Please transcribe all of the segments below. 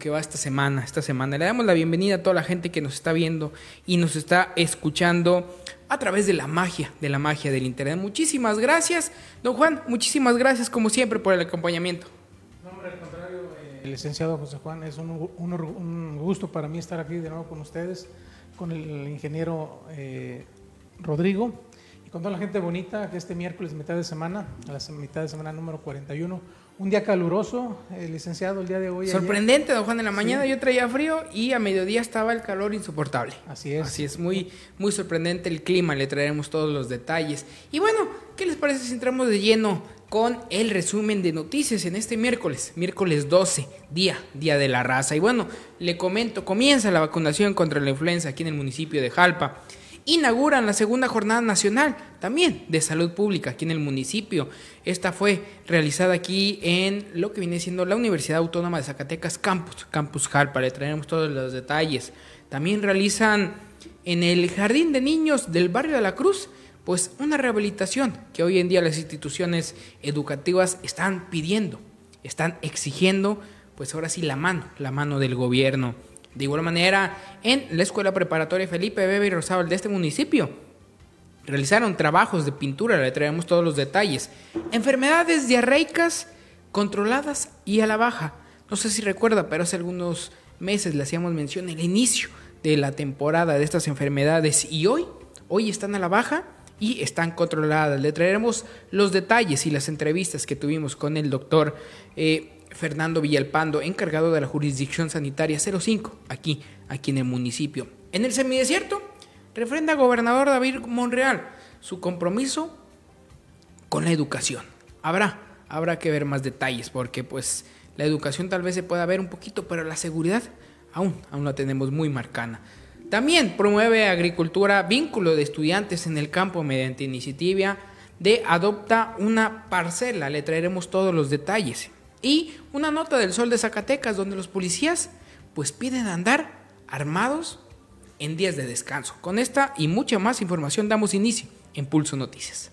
que va esta semana, esta semana. Le damos la bienvenida a toda la gente que nos está viendo y nos está escuchando a través de la magia, de la magia del Internet. Muchísimas gracias, don Juan, muchísimas gracias como siempre por el acompañamiento. No, hombre, al contrario, eh, licenciado José Juan, es un, gusto para mí estar aquí de nuevo con ustedes, con el ingeniero eh, Rodrigo y con toda la gente bonita que este miércoles, mitad de semana, a la mitad de semana número 41, un día caluroso, eh, licenciado, el día de hoy. Sorprendente, don Juan. En la mañana yo traía frío y a mediodía estaba el calor insoportable. Así es. Así es, muy, muy sorprendente el clima. Le traeremos todos los detalles. Y bueno, ¿qué les parece si entramos de lleno con el resumen de noticias en este miércoles? Miércoles 12, día, día de la raza. Y bueno, le comento, comienza la vacunación contra la influenza aquí en el municipio de Jalpa inauguran la segunda jornada nacional también de salud pública aquí en el municipio. Esta fue realizada aquí en lo que viene siendo la Universidad Autónoma de Zacatecas Campus, Campus Jalpa, le traeremos todos los detalles. También realizan en el Jardín de Niños del Barrio de la Cruz, pues una rehabilitación que hoy en día las instituciones educativas están pidiendo, están exigiendo, pues ahora sí la mano, la mano del gobierno. De igual manera, en la Escuela Preparatoria Felipe Bebe y Rosado de este municipio, realizaron trabajos de pintura, le traemos todos los detalles. Enfermedades diarreicas controladas y a la baja. No sé si recuerda, pero hace algunos meses le hacíamos mención el inicio de la temporada de estas enfermedades y hoy, hoy están a la baja y están controladas. Le traeremos los detalles y las entrevistas que tuvimos con el doctor eh, Fernando Villalpando, encargado de la jurisdicción sanitaria 05, aquí, aquí en el municipio. En el semidesierto, refrenda gobernador David Monreal su compromiso con la educación. Habrá, habrá que ver más detalles, porque pues la educación tal vez se pueda ver un poquito, pero la seguridad aún, aún la tenemos muy marcana. También promueve agricultura, vínculo de estudiantes en el campo mediante iniciativa de adopta una parcela. Le traeremos todos los detalles. Y una nota del Sol de Zacatecas donde los policías pues piden andar armados en días de descanso. Con esta y mucha más información damos inicio en Pulso Noticias.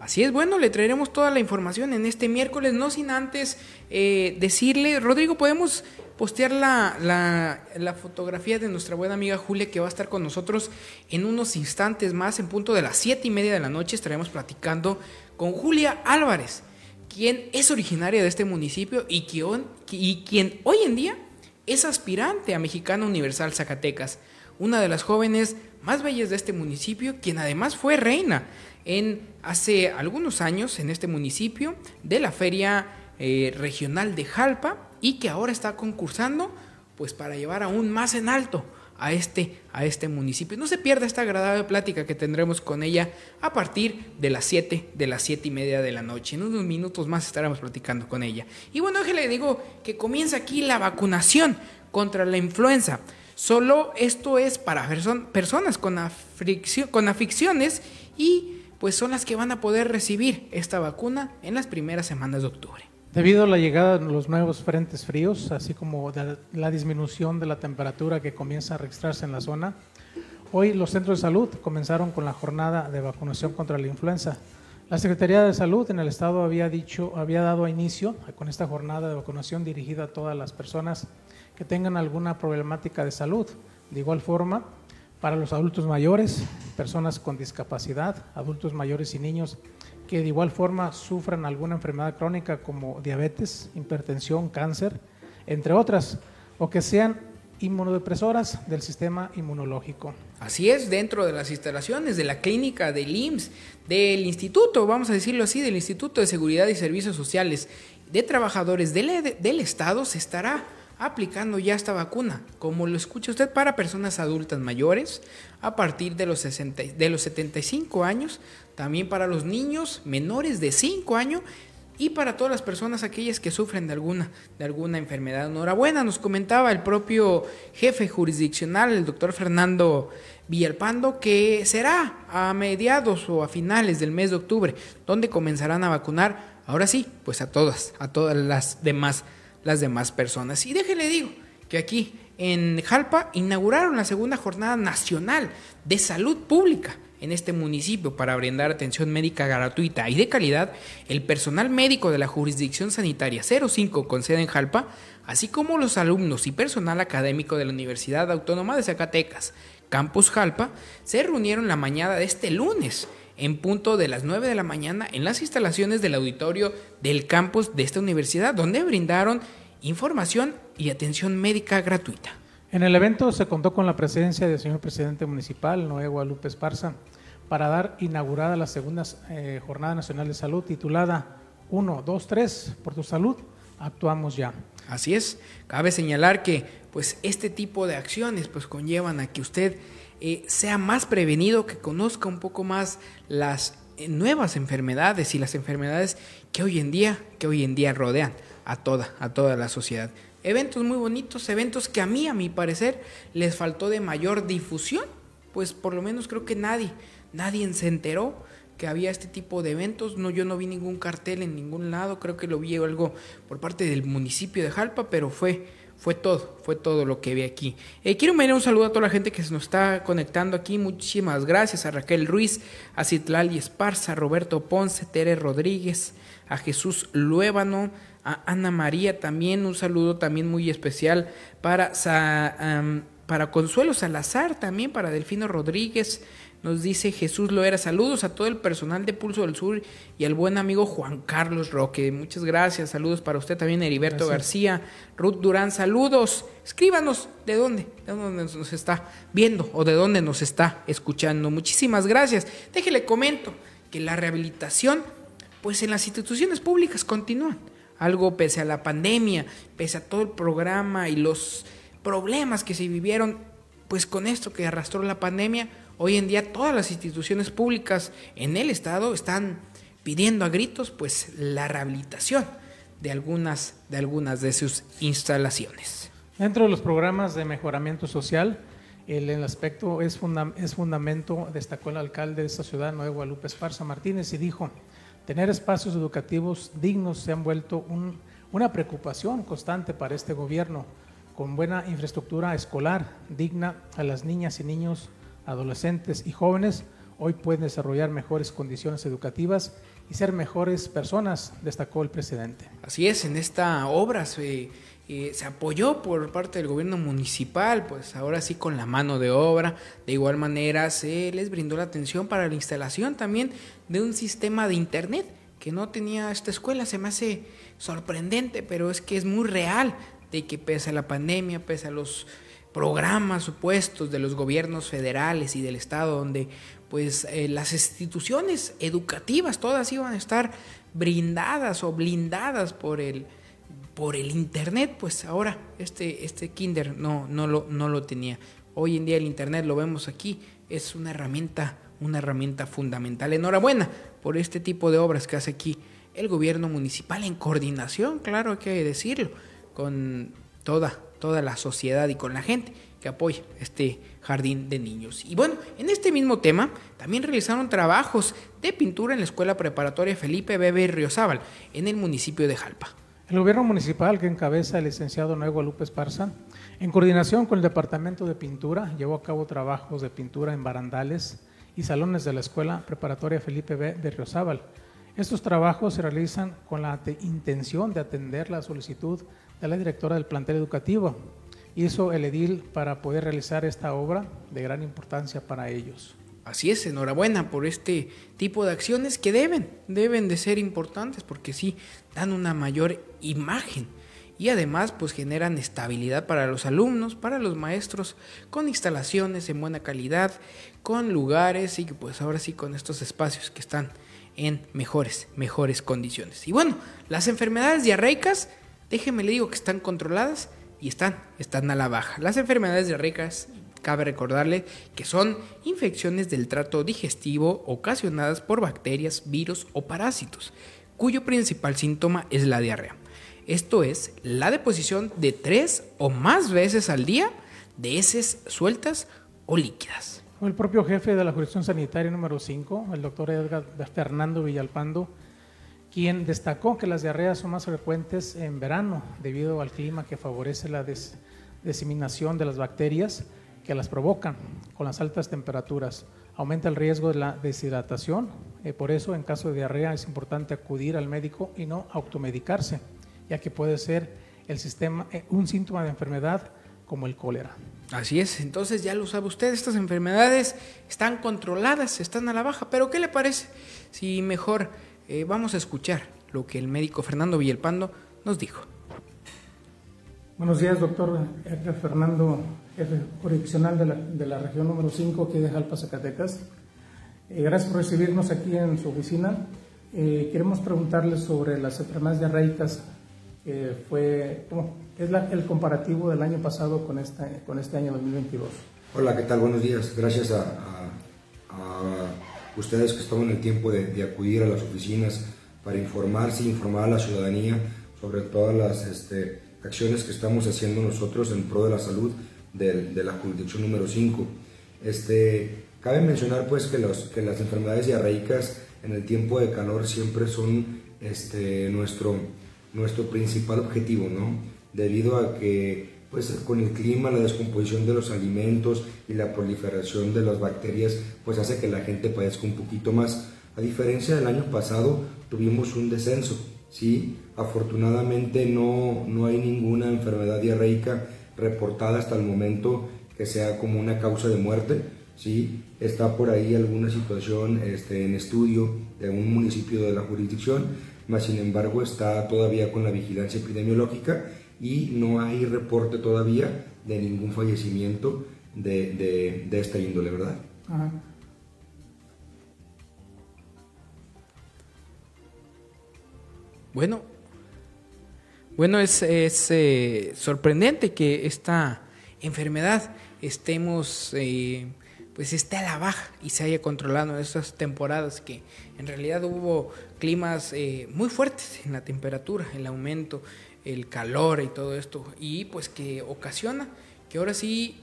Así es, bueno, le traeremos toda la información en este miércoles, no sin antes eh, decirle, Rodrigo, podemos postear la, la, fotografía de nuestra buena amiga Julia que va a estar con nosotros en unos instantes más, en punto de las siete y media de la noche estaremos platicando con Julia Álvarez, quien es originaria de este municipio y y quien hoy en día es aspirante a Mexicana Universal Zacatecas, una de las jóvenes más bellas de este municipio, quien además fue reina en hace algunos años en este municipio de la Feria eh, Regional de Jalpa y que ahora está concursando pues para llevar aún más en alto a este, a este municipio. No se pierda esta agradable plática que tendremos con ella a partir de las 7, de las 7 y media de la noche. En unos minutos más estaremos platicando con ella. Y bueno, le digo que comienza aquí la vacunación contra la influenza. Solo esto es para personas con, con aficiones y pues son las que van a poder recibir esta vacuna en las primeras semanas de octubre. Debido a la llegada de los nuevos frentes fríos, así como de la disminución de la temperatura que comienza a registrarse en la zona, hoy los centros de salud comenzaron con la jornada de vacunación contra la influenza. La Secretaría de Salud en el estado había dicho, había dado inicio con esta jornada de vacunación dirigida a todas las personas que tengan alguna problemática de salud. De igual forma, para los adultos mayores, personas con discapacidad, adultos mayores y niños que de igual forma sufran alguna enfermedad crónica como diabetes, hipertensión, cáncer, entre otras, o que sean inmunodepresoras del sistema inmunológico. Así es, dentro de las instalaciones de la clínica del IMSS, del instituto, vamos a decirlo así, del Instituto de Seguridad y Servicios Sociales de Trabajadores del, del Estado, se estará aplicando ya esta vacuna, como lo escucha usted, para personas adultas mayores a partir de los, 60, de los 75 años, también para los niños menores de 5 años y para todas las personas aquellas que sufren de alguna, de alguna enfermedad. Enhorabuena, nos comentaba el propio jefe jurisdiccional, el doctor Fernando Villalpando, que será a mediados o a finales del mes de octubre, donde comenzarán a vacunar, ahora sí, pues a todas, a todas las demás las demás personas. Y déjele digo que aquí en Jalpa inauguraron la segunda jornada nacional de salud pública en este municipio para brindar atención médica gratuita y de calidad, el personal médico de la jurisdicción sanitaria 05 con sede en Jalpa, así como los alumnos y personal académico de la Universidad Autónoma de Zacatecas, Campus Jalpa, se reunieron la mañana de este lunes en punto de las 9 de la mañana en las instalaciones del auditorio del campus de esta universidad, donde brindaron información y atención médica gratuita. En el evento se contó con la presencia del señor presidente municipal, Noé Guadalupe Esparza, para dar inaugurada la segunda eh, Jornada Nacional de Salud titulada 1, 2, 3, por tu salud, actuamos ya. Así es, cabe señalar que pues este tipo de acciones pues conllevan a que usted eh, sea más prevenido, que conozca un poco más las eh, nuevas enfermedades y las enfermedades que hoy en día, que hoy en día rodean a toda, a toda la sociedad. Eventos muy bonitos, eventos que a mí, a mi parecer, les faltó de mayor difusión, pues por lo menos creo que nadie, nadie se enteró que había este tipo de eventos. No, yo no vi ningún cartel en ningún lado, creo que lo vi algo por parte del municipio de Jalpa, pero fue fue todo, fue todo lo que vi aquí. Eh, quiero enviar un saludo a toda la gente que se nos está conectando aquí. Muchísimas gracias a Raquel Ruiz, a Citlali Esparza, a Roberto Ponce, Tere Rodríguez, a Jesús Luébano, a Ana María también. Un saludo también muy especial para, para Consuelo Salazar, también para Delfino Rodríguez, nos dice Jesús Loera, saludos a todo el personal de Pulso del Sur y al buen amigo Juan Carlos Roque. Muchas gracias, saludos para usted también, Heriberto García, Ruth Durán, saludos. Escríbanos de dónde, de dónde nos está viendo o de dónde nos está escuchando. Muchísimas gracias. Déjele comento que la rehabilitación, pues en las instituciones públicas continúan. Algo pese a la pandemia, pese a todo el programa y los problemas que se vivieron, pues con esto que arrastró la pandemia, Hoy en día todas las instituciones públicas en el Estado están pidiendo a gritos pues la rehabilitación de algunas de, algunas de sus instalaciones. Dentro de los programas de mejoramiento social, el, aspecto es, es fundamento, destacó el alcalde de esta ciudad, Nuevo Guadalupe Esparza Martínez, y dijo, tener espacios educativos dignos se han vuelto una preocupación constante para este gobierno, con buena infraestructura escolar digna a las niñas y niños adolescentes y jóvenes hoy pueden desarrollar mejores condiciones educativas y ser mejores personas, destacó el presidente. Así es, en esta obra se, eh, se apoyó por parte del gobierno municipal, pues ahora sí con la mano de obra, de igual manera se les brindó la atención para la instalación también de un sistema de internet que no tenía esta escuela, se me hace sorprendente, pero es que es muy real de que pese a la pandemia, pese a los programas supuestos de los gobiernos federales y del Estado, donde pues eh, las instituciones educativas todas iban a estar brindadas o blindadas por el, por el Internet, pues ahora este, este kinder no, no, lo, no lo tenía. Hoy en día el Internet, lo vemos aquí, es una herramienta, una herramienta fundamental. Enhorabuena por este tipo de obras que hace aquí el gobierno municipal en coordinación, claro, hay que decirlo, con toda toda la sociedad y con la gente que apoya este jardín de niños. Y bueno, en este mismo tema también realizaron trabajos de pintura en la Escuela Preparatoria Felipe Bebe Riozábal, en el municipio de Jalpa. El gobierno municipal que encabeza el licenciado Nuevo Lupe Esparza, en coordinación con el Departamento de Pintura, llevó a cabo trabajos de pintura en barandales y salones de la Escuela Preparatoria Felipe B. de Riozábal. Estos trabajos se realizan con la intención de atender la solicitud de la directora del plantel educativo. Hizo el edil para poder realizar esta obra de gran importancia para ellos. Así es, enhorabuena por este tipo de acciones que deben, deben de ser importantes porque sí dan una mayor imagen y además pues generan estabilidad para los alumnos, para los maestros, con instalaciones en buena calidad, con lugares y pues ahora sí con estos espacios que están en mejores, mejores condiciones. Y bueno, las enfermedades diarreicas déjeme le digo que están controladas y están, están a la baja. Las enfermedades diarreicas, cabe recordarle que son infecciones del trato digestivo ocasionadas por bacterias, virus o parásitos, cuyo principal síntoma es la diarrea. Esto es la deposición de tres o más veces al día de heces sueltas o líquidas. El propio jefe de la jurisdicción sanitaria número 5, el doctor Edgar Fernando Villalpando, quien destacó que las diarreas son más frecuentes en verano debido al clima que favorece la diseminación de las bacterias que las provocan con las altas temperaturas. aumenta el riesgo de la deshidratación. Eh, por eso, en caso de diarrea, es importante acudir al médico y no automedicarse, ya que puede ser el sistema, eh, un síntoma de enfermedad como el cólera. Así es, entonces ya lo sabe usted, estas enfermedades están controladas, están a la baja, pero ¿qué le parece si mejor eh, vamos a escuchar lo que el médico Fernando Villalpando nos dijo? Buenos días, doctor Fernando, jefe jurisdiccional de la, de la región número 5 aquí de Jalpa, Zacatecas. Eh, gracias por recibirnos aquí en su oficina. Eh, queremos preguntarle sobre las enfermedades diarreicas. fue, ¿cómo? es el comparativo del año pasado con, esta, con este año 2022. Hola, ¿qué tal? Buenos días. Gracias a, ustedes que en el tiempo de, de, acudir a las oficinas para informarse informar a la ciudadanía sobre todas las este, acciones que estamos haciendo nosotros en pro de la salud de, de la jurisdicción número 5. Este, cabe mencionar pues que, los, que las enfermedades diarreicas en el tiempo de calor siempre son este, nuestro, nuestro principal objetivo, ¿no? Debido a que pues con el clima, la descomposición de los alimentos y la proliferación de las bacterias pues hace que la gente padezca un poquito más. A diferencia del año pasado tuvimos un descenso, ¿sí? Afortunadamente no, no hay ninguna enfermedad diarreica reportada hasta el momento que sea como una causa de muerte. ¿sí? Está por ahí alguna situación este, en estudio de un municipio de la jurisdicción, mas sin embargo está todavía con la vigilancia epidemiológica y no hay reporte todavía de ningún fallecimiento de, de, esta índole, ¿verdad? Bueno, bueno, es, eh, sorprendente que esta enfermedad estemos, eh, pues esté a la baja y se haya controlado en estas temporadas que en realidad hubo climas eh, muy fuertes en la temperatura, el aumento, el calor y todo esto, y pues que ocasiona que ahora sí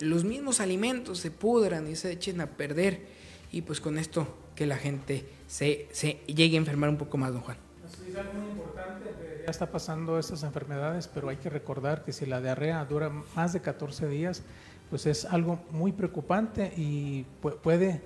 los mismos alimentos se pudran y se echen a perder y pues con esto que la gente se, se llegue a enfermar un poco más, don Juan. Importante, ya está pasando estas enfermedades, pero hay que recordar que si la diarrea dura más de 14 días, pues es algo muy preocupante y puede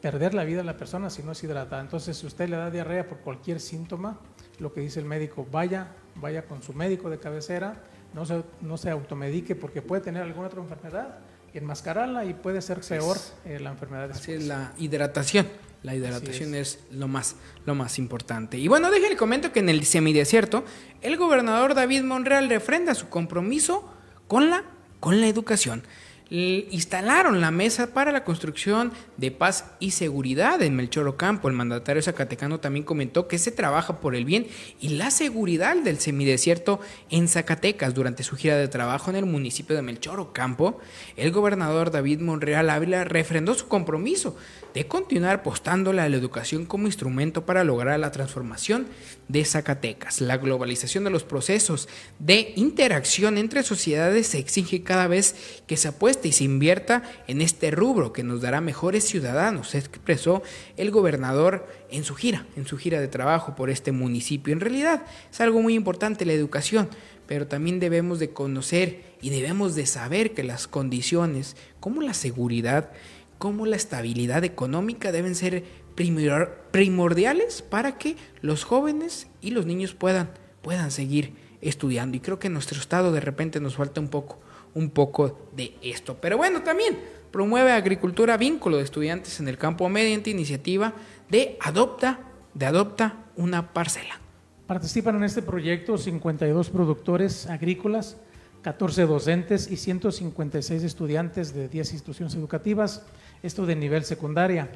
perder la vida a la persona si no es hidratada. Entonces, si usted le da diarrea por cualquier síntoma, lo que dice el médico, vaya, vaya con su médico de cabecera, no se, no se automedique porque puede tener alguna otra enfermedad y enmascararla y puede ser peor eh, la enfermedad. Así es la hidratación. La hidratación es. lo, más, lo más importante. Y bueno, déjenle comento que en el semidesierto, el gobernador David Monreal refrenda su compromiso con la, con la educación instalaron la mesa para la construcción de paz y seguridad en Melchor Ocampo. El mandatario zacatecano también comentó que se trabaja por el bien y la seguridad del semidesierto en Zacatecas. Durante su gira de trabajo en el municipio de Melchor Ocampo, el gobernador David Monreal Ávila refrendó su compromiso de continuar apostándole a la educación como instrumento para lograr la transformación de Zacatecas. La globalización de los procesos de interacción entre sociedades se exige cada vez que se apueste y se invierta en este rubro que nos dará mejores ciudadanos, expresó el gobernador en su gira, en su gira de trabajo por este municipio. En realidad es algo muy importante la educación, pero también debemos de conocer y debemos de saber que las condiciones como la seguridad como la estabilidad económica deben ser primordiales para que los jóvenes y los niños puedan, puedan seguir estudiando. Y creo que en nuestro estado de repente nos falta un poco, un poco de esto. Pero bueno, también promueve agricultura vínculo de estudiantes en el campo mediante iniciativa de adopta, de adopta una parcela. Participan en este proyecto 52 productores agrícolas, 14 docentes y 156 estudiantes de 10 instituciones educativas esto de nivel secundaria,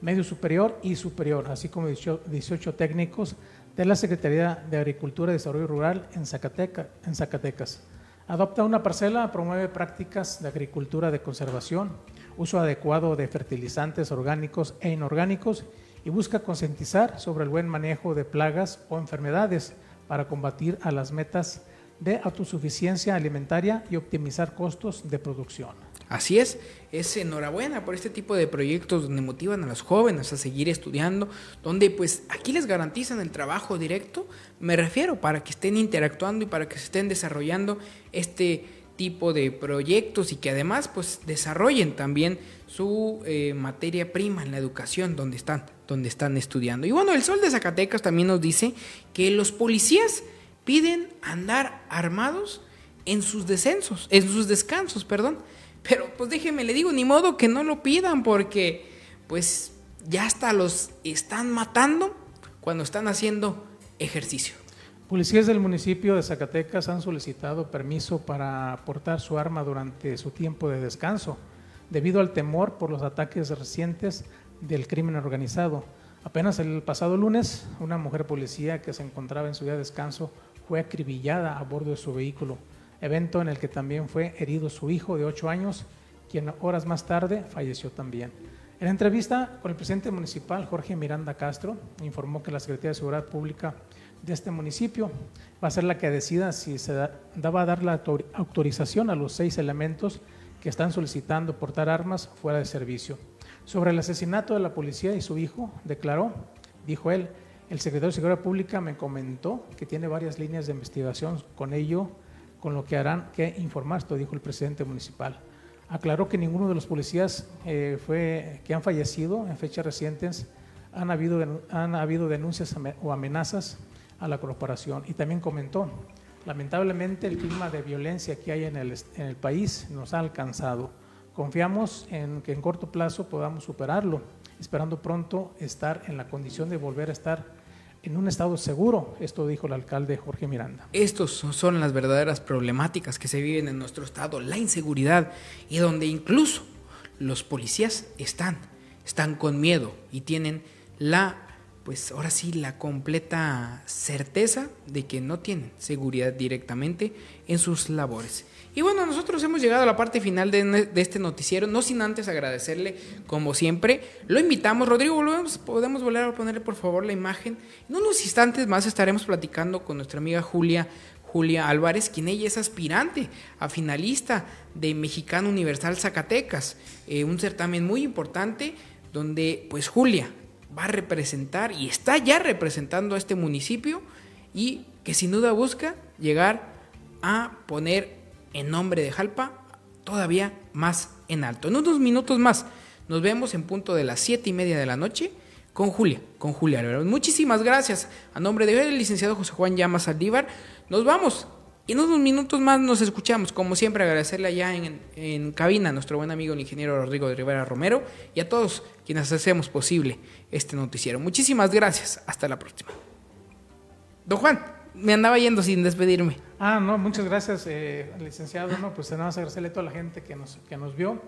medio superior y superior, así como 18 técnicos de la Secretaría de Agricultura y Desarrollo Rural en, Zacatecas. Adopta una parcela, promueve prácticas de agricultura de conservación, uso adecuado de fertilizantes orgánicos e inorgánicos y busca concientizar sobre el buen manejo de plagas o enfermedades para combatir a las metas de autosuficiencia alimentaria y optimizar costos de producción. Así es, es enhorabuena por este tipo de proyectos donde motivan a los jóvenes a seguir estudiando, donde pues aquí les garantizan el trabajo directo, me refiero, para que estén interactuando y para que se estén desarrollando este tipo de proyectos y que además pues desarrollen también su eh, materia prima en la educación donde están, donde están estudiando. Y bueno, el Sol de Zacatecas también nos dice que los policías piden andar armados en sus descensos, en sus descansos, perdón. Pero pues déjeme, le digo, ni modo que no lo pidan porque pues ya hasta los están matando cuando están haciendo ejercicio. Policías del municipio de Zacatecas han solicitado permiso para portar su arma durante su tiempo de descanso, debido al temor por los ataques recientes del crimen organizado. Apenas el pasado lunes, una mujer policía que se encontraba en su día de descanso fue acribillada a bordo de su vehículo, evento en el que también fue herido su hijo de 8 años, quien horas más tarde falleció también. En entrevista con el presidente municipal, Jorge Miranda Castro, informó que la Secretaría de Seguridad Pública de este municipio va a ser la que decida si se da, va a dar la autorización a los seis elementos que están solicitando portar armas fuera de servicio. Sobre el asesinato de la policía y su hijo, declaró, dijo él, el secretario de Seguridad Pública me comentó que tiene varias líneas de investigación con ello, con lo que harán que informar, esto dijo el presidente municipal. Aclaró que ninguno de los policías eh, fue, que han fallecido en fechas recientes han habido, han habido denuncias o amenazas a la corporación. Y también comentó, lamentablemente el clima de violencia que hay en el, en el país nos ha alcanzado. Confiamos en que en corto plazo podamos superarlo, esperando pronto estar en la condición de volver a estar en un estado seguro. Esto dijo el alcalde Jorge Miranda. Estos son las verdaderas problemáticas que se viven en nuestro estado, la inseguridad y donde incluso los policías están, están con miedo y tienen la pues ahora sí la completa certeza de que no tienen seguridad directamente en sus labores. Y bueno, nosotros hemos llegado a la parte final de, este noticiero, no sin antes agradecerle, como siempre, lo invitamos, Rodrigo, podemos volver a ponerle por favor la imagen. En unos instantes más estaremos platicando con nuestra amiga Julia, Julia Álvarez, quien ella es aspirante a finalista de Mexicano Universal Zacatecas, eh, un certamen muy importante donde pues Julia va a representar y está ya representando a este municipio y que sin duda busca llegar a poner en nombre de Jalpa todavía más en alto. En unos minutos más nos vemos en punto de las siete y media de la noche con Julia, con Julia Muchísimas gracias. A nombre del licenciado José Juan Llamas Aldívar, nos vamos. Y en unos minutos más nos escuchamos. Como siempre, agradecerle allá en, en cabina a nuestro buen amigo el ingeniero Rodrigo de Rivera Romero y a todos quienes hacemos posible este noticiero. Muchísimas gracias. Hasta la próxima. Don Juan, me andaba yendo sin despedirme. Ah, no, muchas gracias, eh, licenciado. No, pues nada más agradecerle a toda la gente que nos, que nos vio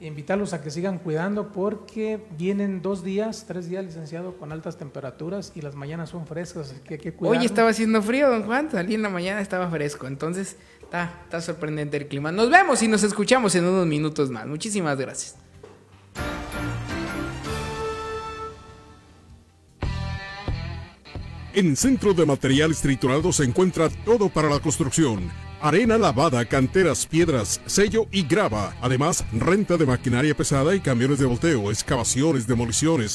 invitarlos a que sigan cuidando porque vienen dos días, tres días, licenciado, con altas temperaturas y las mañanas son frescas, así que hay que cuidar. Hoy estaba haciendo frío, don Juan, salí en la mañana, estaba fresco, entonces está, está sorprendente el clima. Nos vemos y nos escuchamos en unos minutos más. Muchísimas gracias. En Centro de Materiales Triturados se encuentra todo para la construcción arena lavada, canteras, piedras, sello y grava. Además, renta de maquinaria pesada y camiones de volteo, excavaciones, demoliciones,